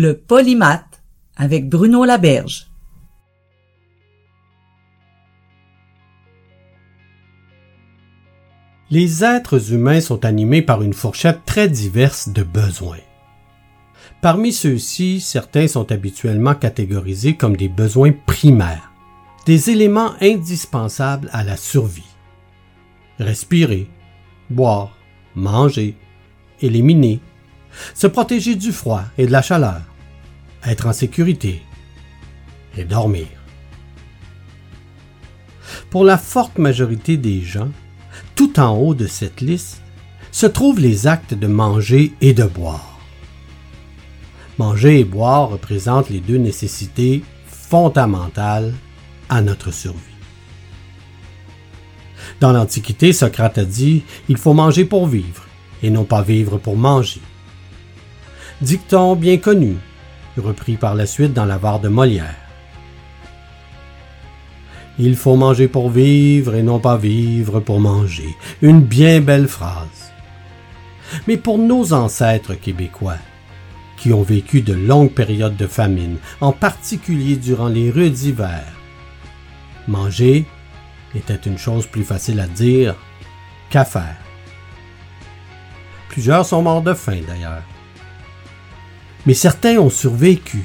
Le polymath avec Bruno Laberge. Les êtres humains sont animés par une fourchette très diverse de besoins. Parmi ceux-ci, certains sont habituellement catégorisés comme des besoins primaires, des éléments indispensables à la survie. Respirer, boire, manger, éliminer, se protéger du froid et de la chaleur, être en sécurité et dormir. Pour la forte majorité des gens, tout en haut de cette liste se trouvent les actes de manger et de boire. Manger et boire représentent les deux nécessités fondamentales à notre survie. Dans l'Antiquité, Socrate a dit Il faut manger pour vivre et non pas vivre pour manger. Dicton bien connu, repris par la suite dans l'avare de Molière. Il faut manger pour vivre et non pas vivre pour manger. Une bien belle phrase. Mais pour nos ancêtres québécois, qui ont vécu de longues périodes de famine, en particulier durant les rudes hivers, manger était une chose plus facile à dire qu'à faire. Plusieurs sont morts de faim d'ailleurs mais certains ont survécu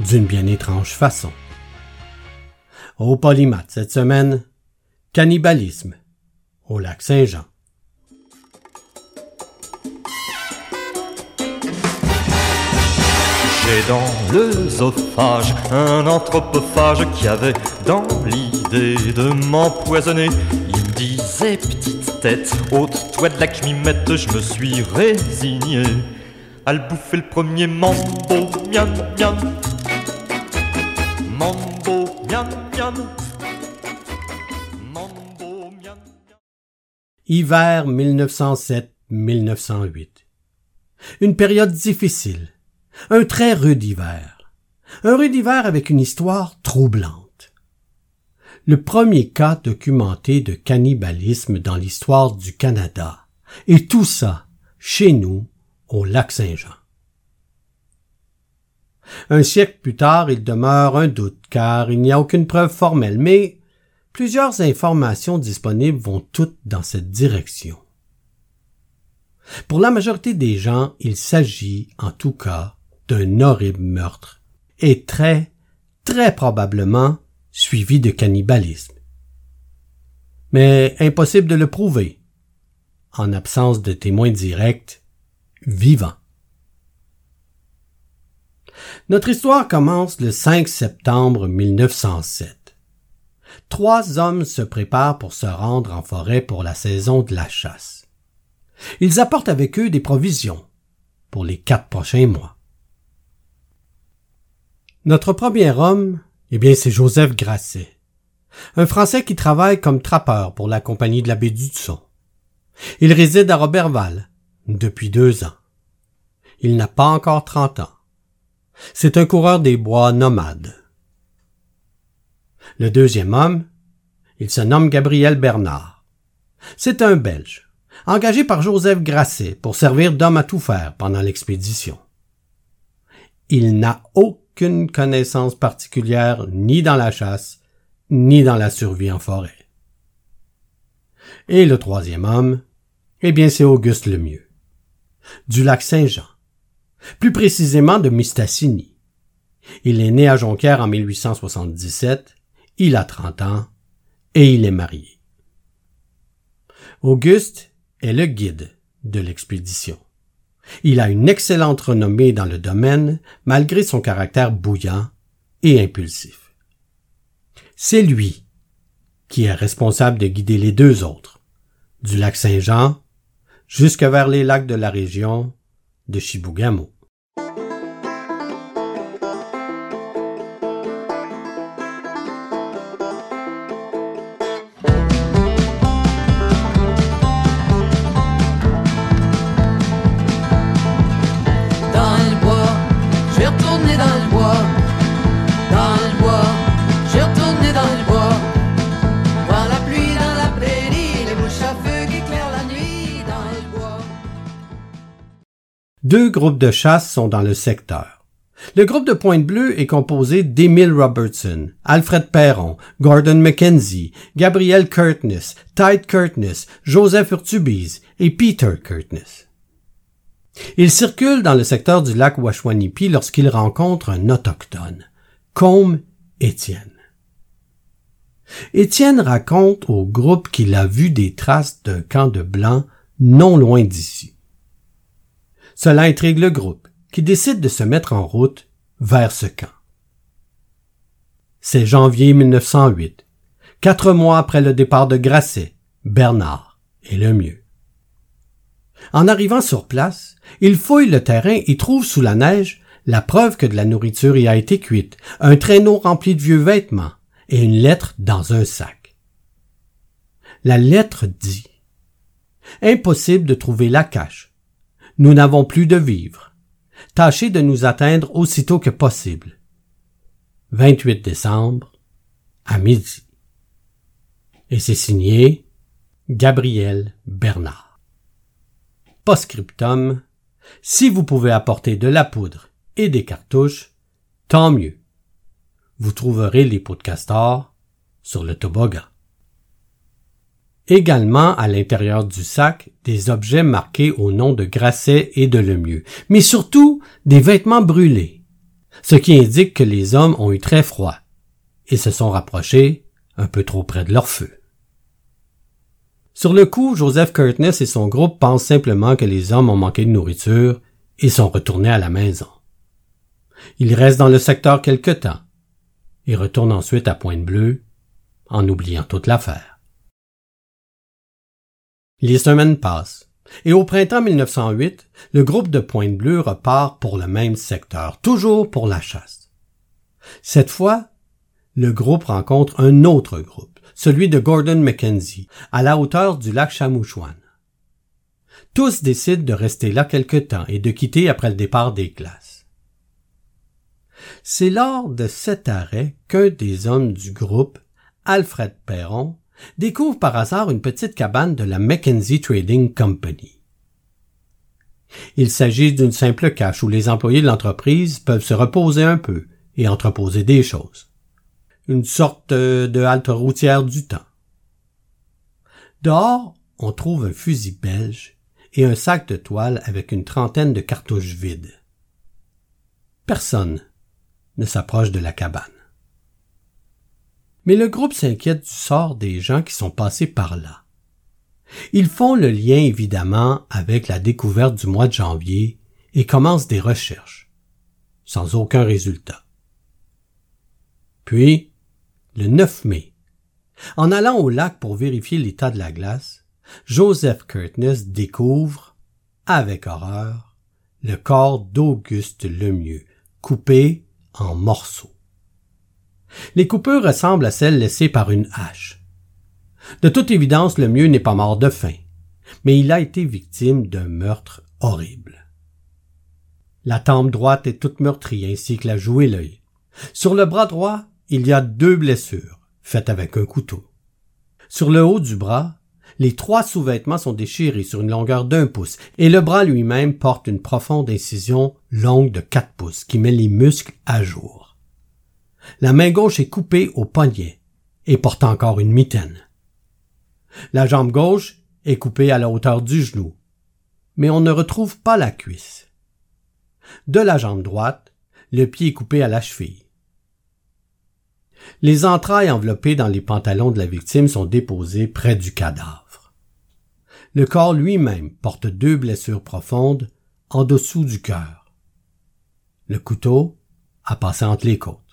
d'une bien étrange façon. Au Polymath cette semaine, cannibalisme au lac Saint-Jean. J'ai dans l'œsophage un anthropophage qui avait dans l'idée de m'empoisonner. Il me disait petite tête, ôte-toi de la climette, je me suis résigné à le bouffer le premier mambo, miam miam. Mambo, miam miam. Mambo, miam miam. Hiver 1907-1908. Une période difficile. Un très rude hiver. Un rude hiver avec une histoire troublante. Le premier cas documenté de cannibalisme dans l'histoire du Canada. Et tout ça, chez nous, au lac Saint-Jean. Un siècle plus tard, il demeure un doute, car il n'y a aucune preuve formelle, mais plusieurs informations disponibles vont toutes dans cette direction. Pour la majorité des gens, il s'agit, en tout cas, d'un horrible meurtre, et très, très probablement suivi de cannibalisme. Mais impossible de le prouver. En absence de témoins directs, vivant. Notre histoire commence le 5 septembre 1907. Trois hommes se préparent pour se rendre en forêt pour la saison de la chasse. Ils apportent avec eux des provisions pour les quatre prochains mois. Notre premier homme, eh bien, c'est Joseph Grasset, un Français qui travaille comme trappeur pour la compagnie de la baie. Il réside à Roberval, depuis deux ans. Il n'a pas encore trente ans. C'est un coureur des bois nomade. Le deuxième homme, il se nomme Gabriel Bernard. C'est un Belge, engagé par Joseph Grasset pour servir d'homme à tout faire pendant l'expédition. Il n'a aucune connaissance particulière ni dans la chasse, ni dans la survie en forêt. Et le troisième homme, eh bien c'est Auguste Lemieux du lac Saint-Jean, plus précisément de Mistassini. Il est né à Jonquière en 1877, il a 30 ans et il est marié. Auguste est le guide de l'expédition. Il a une excellente renommée dans le domaine malgré son caractère bouillant et impulsif. C'est lui qui est responsable de guider les deux autres, du lac Saint-Jean jusque vers les lacs de la région de Chibougamau. Deux groupes de chasse sont dans le secteur. Le groupe de Pointe-Bleue est composé d'Emile Robertson, Alfred Perron, Gordon Mackenzie, Gabriel Curtness, Tide Curtness, Joseph Urtubise et Peter Curtness. Il circule dans le secteur du lac Washwanipi lorsqu'il rencontre un autochtone, Combe Étienne. Étienne raconte au groupe qu'il a vu des traces d'un camp de blancs non loin d'ici. Cela intrigue le groupe, qui décide de se mettre en route vers ce camp. C'est janvier 1908, quatre mois après le départ de Grasset, Bernard est le mieux. En arrivant sur place, il fouille le terrain et trouve sous la neige la preuve que de la nourriture y a été cuite, un traîneau rempli de vieux vêtements et une lettre dans un sac. La lettre dit Impossible de trouver la cache. Nous n'avons plus de vivres. Tâchez de nous atteindre aussitôt que possible. 28 décembre, à midi. Et c'est signé Gabriel Bernard. Postscriptum. Si vous pouvez apporter de la poudre et des cartouches, tant mieux. Vous trouverez les pots de castor sur le toboggan. Également à l'intérieur du sac, des objets marqués au nom de Grasset et de Lemieux, mais surtout des vêtements brûlés, ce qui indique que les hommes ont eu très froid et se sont rapprochés un peu trop près de leur feu. Sur le coup, Joseph Curtness et son groupe pensent simplement que les hommes ont manqué de nourriture et sont retournés à la maison. Ils restent dans le secteur quelque temps et retournent ensuite à Pointe-Bleue en oubliant toute l'affaire. Les semaines passent, et au printemps 1908, le groupe de Pointe-Bleue repart pour le même secteur, toujours pour la chasse. Cette fois, le groupe rencontre un autre groupe, celui de Gordon Mackenzie, à la hauteur du lac Chamouchouane. Tous décident de rester là quelque temps et de quitter après le départ des glaces. C'est lors de cet arrêt qu'un des hommes du groupe, Alfred Perron, découvre par hasard une petite cabane de la Mackenzie Trading Company. Il s'agit d'une simple cache où les employés de l'entreprise peuvent se reposer un peu et entreposer des choses. Une sorte de halte routière du temps. Dehors, on trouve un fusil belge et un sac de toile avec une trentaine de cartouches vides. Personne ne s'approche de la cabane. Mais le groupe s'inquiète du sort des gens qui sont passés par là. Ils font le lien évidemment avec la découverte du mois de janvier et commencent des recherches, sans aucun résultat. Puis, le 9 mai, en allant au lac pour vérifier l'état de la glace, Joseph Curtness découvre, avec horreur, le corps d'Auguste Lemieux, coupé en morceaux. Les coupures ressemblent à celles laissées par une hache. De toute évidence, le mieux n'est pas mort de faim, mais il a été victime d'un meurtre horrible. La tempe droite est toute meurtrie ainsi que la joue et l'œil. Sur le bras droit, il y a deux blessures, faites avec un couteau. Sur le haut du bras, les trois sous-vêtements sont déchirés sur une longueur d'un pouce, et le bras lui-même porte une profonde incision longue de quatre pouces qui met les muscles à jour. La main gauche est coupée au poignet et porte encore une mitaine. La jambe gauche est coupée à la hauteur du genou, mais on ne retrouve pas la cuisse. De la jambe droite, le pied est coupé à la cheville. Les entrailles enveloppées dans les pantalons de la victime sont déposées près du cadavre. Le corps lui-même porte deux blessures profondes en dessous du cœur. Le couteau a passé entre les côtes.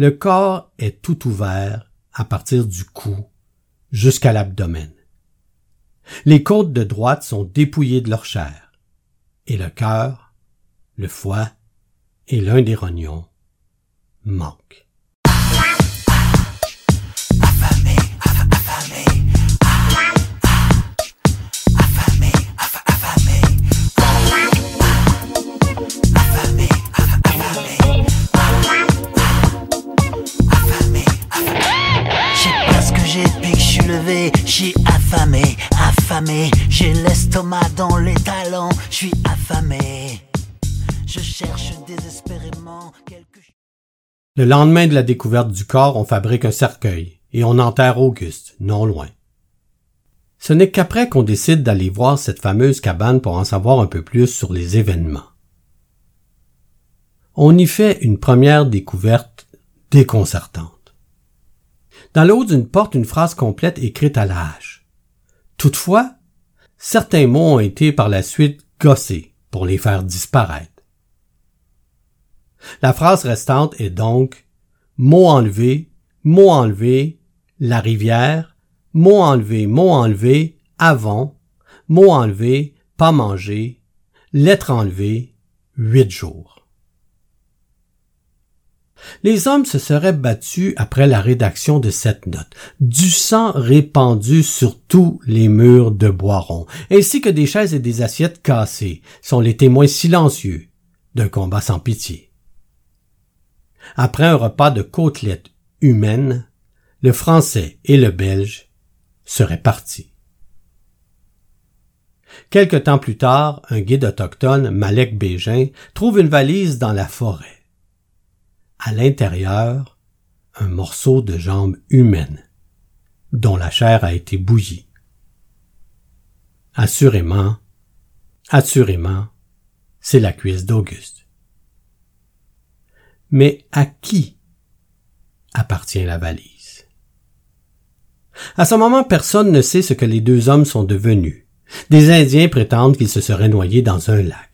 Le corps est tout ouvert à partir du cou jusqu'à l'abdomen. Les côtes de droite sont dépouillées de leur chair, et le cœur, le foie et l'un des rognons manquent. Le lendemain de la découverte du corps, on fabrique un cercueil et on enterre Auguste, non loin. Ce n'est qu'après qu'on décide d'aller voir cette fameuse cabane pour en savoir un peu plus sur les événements. On y fait une première découverte déconcertante. Dans le haut d'une porte, une phrase complète écrite à hache. Toutefois, certains mots ont été par la suite gossés pour les faire disparaître. La phrase restante est donc mot enlevé, mot enlevé, la rivière, mot enlevé, mot enlevé, avant, mot enlevé, pas manger, lettre enlevée, huit jours. Les hommes se seraient battus après la rédaction de cette note. Du sang répandu sur tous les murs de Boiron, ainsi que des chaises et des assiettes cassées, sont les témoins silencieux d'un combat sans pitié. Après un repas de côtelettes humaines, le français et le belge seraient partis. Quelque temps plus tard, un guide autochtone, Malek Bégin, trouve une valise dans la forêt à l'intérieur un morceau de jambe humaine, dont la chair a été bouillie. Assurément, assurément, c'est la cuisse d'Auguste. Mais à qui appartient la valise? À ce moment, personne ne sait ce que les deux hommes sont devenus. Des Indiens prétendent qu'ils se seraient noyés dans un lac.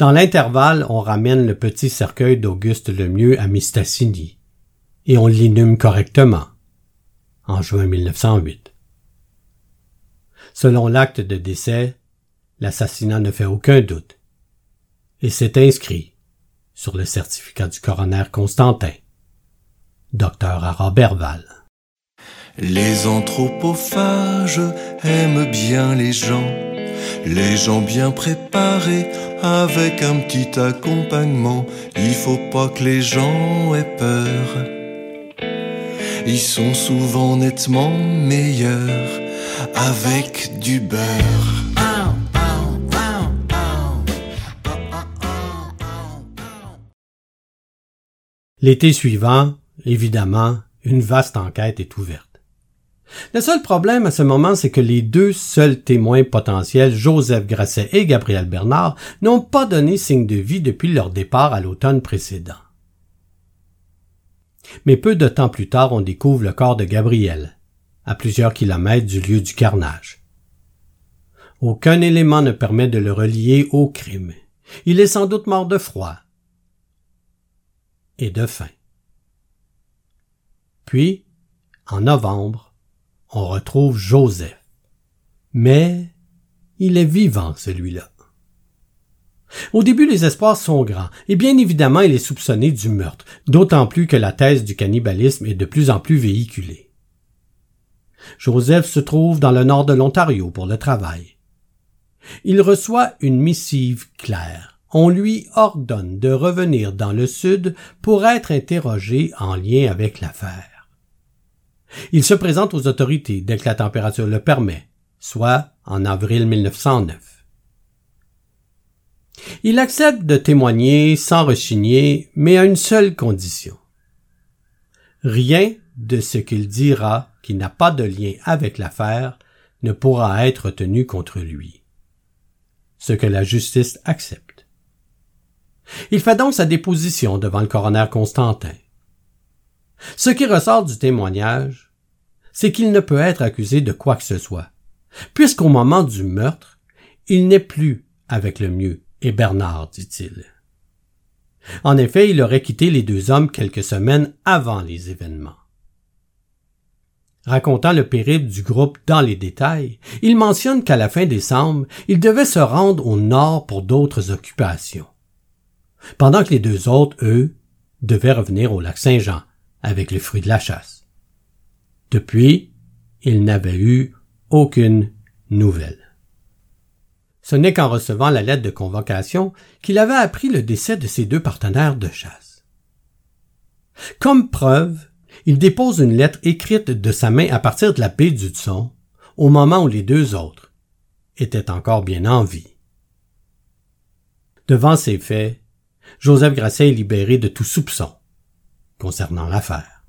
Dans l'intervalle, on ramène le petit cercueil d'Auguste Lemieux à Mistassini, et on l'inhume correctement, en juin 1908. Selon l'acte de décès, l'assassinat ne fait aucun doute, et c'est inscrit sur le certificat du coroner Constantin, docteur à. Les anthropophages aiment bien les gens, les gens bien préparés avec un petit accompagnement. Il faut pas que les gens aient peur. Ils sont souvent nettement meilleurs avec du beurre. L'été suivant, évidemment, une vaste enquête est ouverte. Le seul problème à ce moment, c'est que les deux seuls témoins potentiels, Joseph Grasset et Gabriel Bernard, n'ont pas donné signe de vie depuis leur départ à l'automne précédent. Mais peu de temps plus tard, on découvre le corps de Gabriel, à plusieurs kilomètres du lieu du carnage. Aucun élément ne permet de le relier au crime. Il est sans doute mort de froid et de faim. Puis, en novembre, on retrouve Joseph. Mais il est vivant, celui-là. Au début, les espoirs sont grands, et bien évidemment, il est soupçonné du meurtre, d'autant plus que la thèse du cannibalisme est de plus en plus véhiculée. Joseph se trouve dans le nord de l'Ontario pour le travail. Il reçoit une missive claire. On lui ordonne de revenir dans le sud pour être interrogé en lien avec l'affaire. Il se présente aux autorités dès que la température le permet, soit en avril 1909. Il accepte de témoigner sans rechigner, mais à une seule condition. Rien de ce qu'il dira qui n'a pas de lien avec l'affaire ne pourra être tenu contre lui. Ce que la justice accepte. Il fait donc sa déposition devant le coroner Constantin. Ce qui ressort du témoignage, c'est qu'il ne peut être accusé de quoi que ce soit, puisqu'au moment du meurtre, il n'est plus avec le mieux et Bernard, dit-il. En effet, il aurait quitté les deux hommes quelques semaines avant les événements. Racontant le périple du groupe dans les détails, il mentionne qu'à la fin décembre, il devait se rendre au nord pour d'autres occupations. Pendant que les deux autres, eux, devaient revenir au lac Saint-Jean avec le fruit de la chasse. Depuis, il n'avait eu aucune nouvelle. Ce n'est qu'en recevant la lettre de convocation qu'il avait appris le décès de ses deux partenaires de chasse. Comme preuve, il dépose une lettre écrite de sa main à partir de la baie du Tson, au moment où les deux autres étaient encore bien en vie. Devant ces faits, Joseph Grasset est libéré de tout soupçon concernant l'affaire.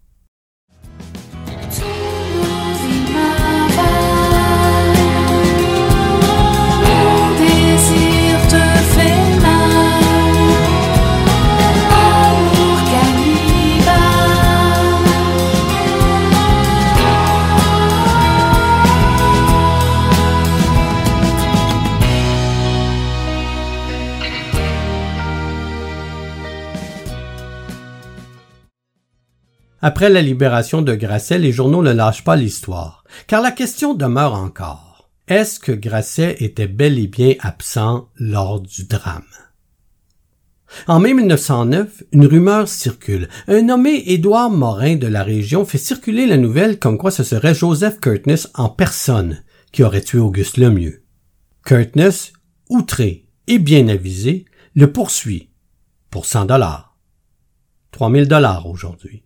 Après la libération de Grasset, les journaux ne lâchent pas l'histoire, car la question demeure encore. Est-ce que Grasset était bel et bien absent lors du drame? En mai 1909, une rumeur circule. Un nommé Édouard Morin de la région fait circuler la nouvelle comme quoi ce serait Joseph Curtness en personne qui aurait tué Auguste Lemieux. Curtness, outré et bien avisé, le poursuit pour 100 dollars. 3000 dollars aujourd'hui.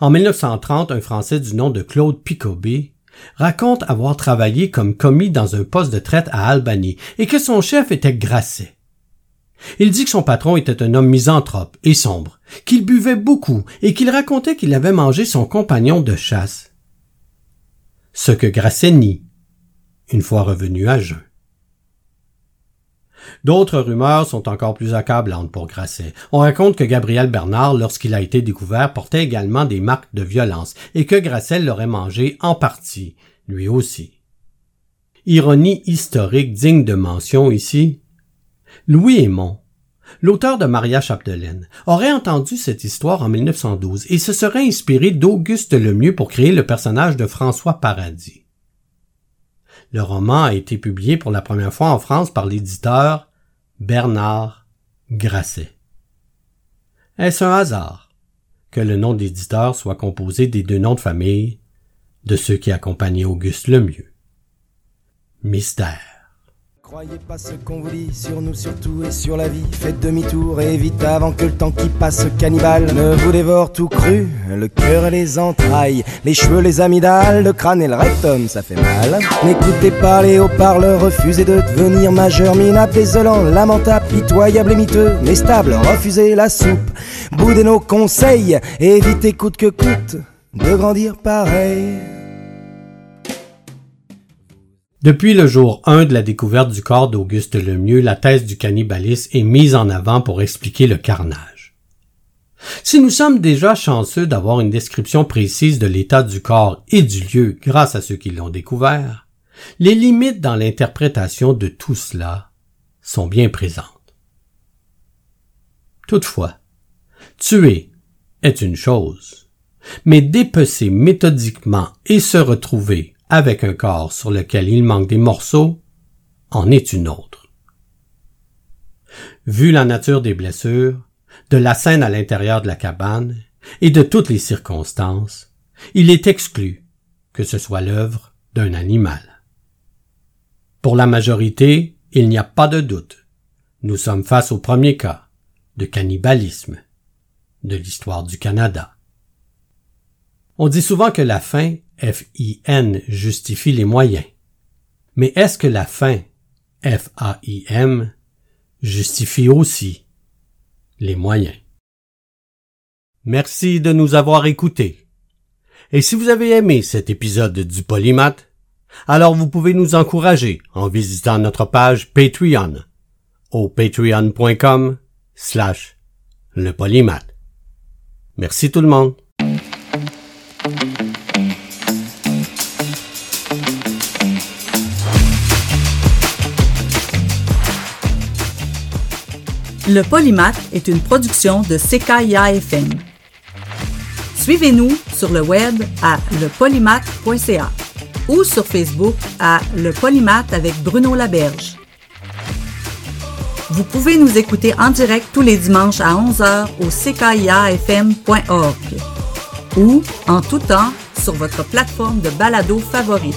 En 1930, un Français du nom de Claude Picobé raconte avoir travaillé comme commis dans un poste de traite à Albany et que son chef était Grasset. Il dit que son patron était un homme misanthrope et sombre, qu'il buvait beaucoup et qu'il racontait qu'il avait mangé son compagnon de chasse. Ce que Grasset nie, une fois revenu à jeun. D'autres rumeurs sont encore plus accablantes pour Grasset. On raconte que Gabriel Bernard, lorsqu'il a été découvert, portait également des marques de violence et que Grasset l'aurait mangé en partie, lui aussi. Ironie historique digne de mention ici. Louis Aymon, l'auteur de Maria Chapdelaine, aurait entendu cette histoire en 1912 et se serait inspiré d'Auguste Lemieux pour créer le personnage de François Paradis. Le roman a été publié pour la première fois en France par l'éditeur Bernard Grasset. Est-ce un hasard que le nom d'éditeur soit composé des deux noms de famille de ceux qui accompagnaient Auguste Lemieux? Mystère. Croyez pas ce qu'on vous dit sur nous, surtout et sur la vie. Faites demi-tour et avant que le temps qui passe cannibale ne vous dévore tout cru. Le cœur et les entrailles, les cheveux, les amygdales, le crâne et le rectum, ça fait mal. N'écoutez pas les haut-parleurs, refusez de devenir majeur, minable, désolant, lamentable, pitoyable et miteux, mais stable, refusez la soupe. Boudez nos conseils évitez coûte que coûte de grandir pareil. Depuis le jour 1 de la découverte du corps d'Auguste Lemieux, la thèse du cannibalisme est mise en avant pour expliquer le carnage. Si nous sommes déjà chanceux d'avoir une description précise de l'état du corps et du lieu grâce à ceux qui l'ont découvert, les limites dans l'interprétation de tout cela sont bien présentes. Toutefois, tuer est une chose, mais dépecer méthodiquement et se retrouver avec un corps sur lequel il manque des morceaux, en est une autre. Vu la nature des blessures, de la scène à l'intérieur de la cabane, et de toutes les circonstances, il est exclu que ce soit l'œuvre d'un animal. Pour la majorité, il n'y a pas de doute. Nous sommes face au premier cas de cannibalisme de l'histoire du Canada. On dit souvent que la faim F-I-N justifie les moyens. Mais est-ce que la fin F-A-I-M justifie aussi les moyens? Merci de nous avoir écoutés. Et si vous avez aimé cet épisode du Polymath, alors vous pouvez nous encourager en visitant notre page Patreon au patreon.com slash le polymath. Merci tout le monde. Le Polymath est une production de CKIA-FM. Suivez-nous sur le web à lepolymath.ca ou sur Facebook à Le Polymath avec Bruno Laberge. Vous pouvez nous écouter en direct tous les dimanches à 11h au ckiafm.org ou en tout temps sur votre plateforme de balado favorite.